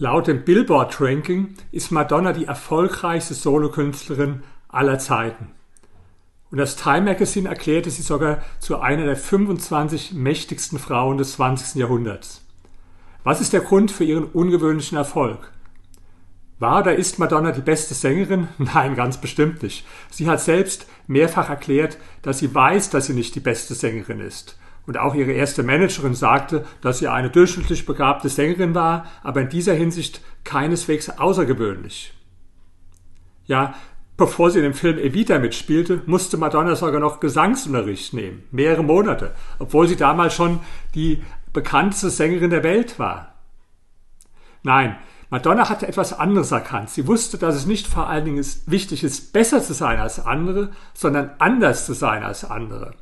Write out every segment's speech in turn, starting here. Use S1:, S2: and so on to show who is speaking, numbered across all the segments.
S1: Laut dem Billboard Ranking ist Madonna die erfolgreichste Solokünstlerin aller Zeiten. Und das Time Magazine erklärte sie sogar zu einer der 25 mächtigsten Frauen des 20. Jahrhunderts. Was ist der Grund für ihren ungewöhnlichen Erfolg? War oder ist Madonna die beste Sängerin? Nein, ganz bestimmt nicht. Sie hat selbst mehrfach erklärt, dass sie weiß, dass sie nicht die beste Sängerin ist. Und auch ihre erste Managerin sagte, dass sie eine durchschnittlich begabte Sängerin war, aber in dieser Hinsicht keineswegs außergewöhnlich. Ja, bevor sie in dem Film Evita mitspielte, musste Madonna sogar noch Gesangsunterricht nehmen, mehrere Monate, obwohl sie damals schon die bekannteste Sängerin der Welt war. Nein, Madonna hatte etwas anderes erkannt. Sie wusste, dass es nicht vor allen Dingen wichtig ist, besser zu sein als andere, sondern anders zu sein als andere.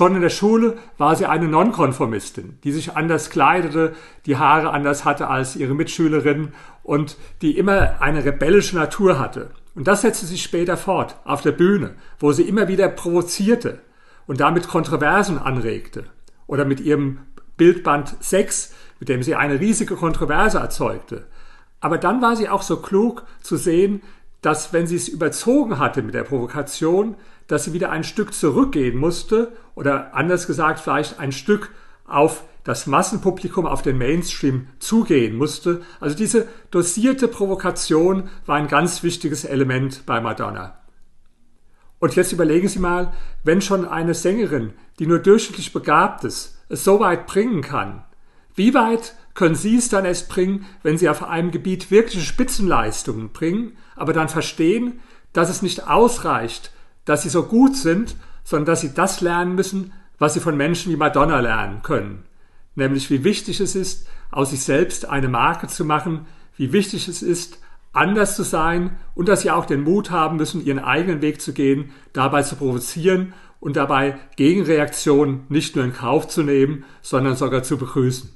S1: Schon in der Schule war sie eine Nonkonformistin, die sich anders kleidete, die Haare anders hatte als ihre Mitschülerinnen und die immer eine rebellische Natur hatte. Und das setzte sich später fort auf der Bühne, wo sie immer wieder provozierte und damit Kontroversen anregte. Oder mit ihrem Bildband Sex, mit dem sie eine riesige Kontroverse erzeugte. Aber dann war sie auch so klug zu sehen, dass wenn sie es überzogen hatte mit der Provokation, dass sie wieder ein Stück zurückgehen musste oder anders gesagt vielleicht ein Stück auf das Massenpublikum, auf den Mainstream zugehen musste. Also diese dosierte Provokation war ein ganz wichtiges Element bei Madonna. Und jetzt überlegen Sie mal, wenn schon eine Sängerin, die nur durchschnittlich begabt ist, es so weit bringen kann, wie weit können Sie es dann erst bringen, wenn Sie auf einem Gebiet wirkliche Spitzenleistungen bringen, aber dann verstehen, dass es nicht ausreicht, dass Sie so gut sind, sondern dass Sie das lernen müssen, was Sie von Menschen wie Madonna lernen können. Nämlich wie wichtig es ist, aus sich selbst eine Marke zu machen, wie wichtig es ist, anders zu sein und dass Sie auch den Mut haben müssen, Ihren eigenen Weg zu gehen, dabei zu provozieren und dabei Gegenreaktionen nicht nur in Kauf zu nehmen, sondern sogar zu begrüßen.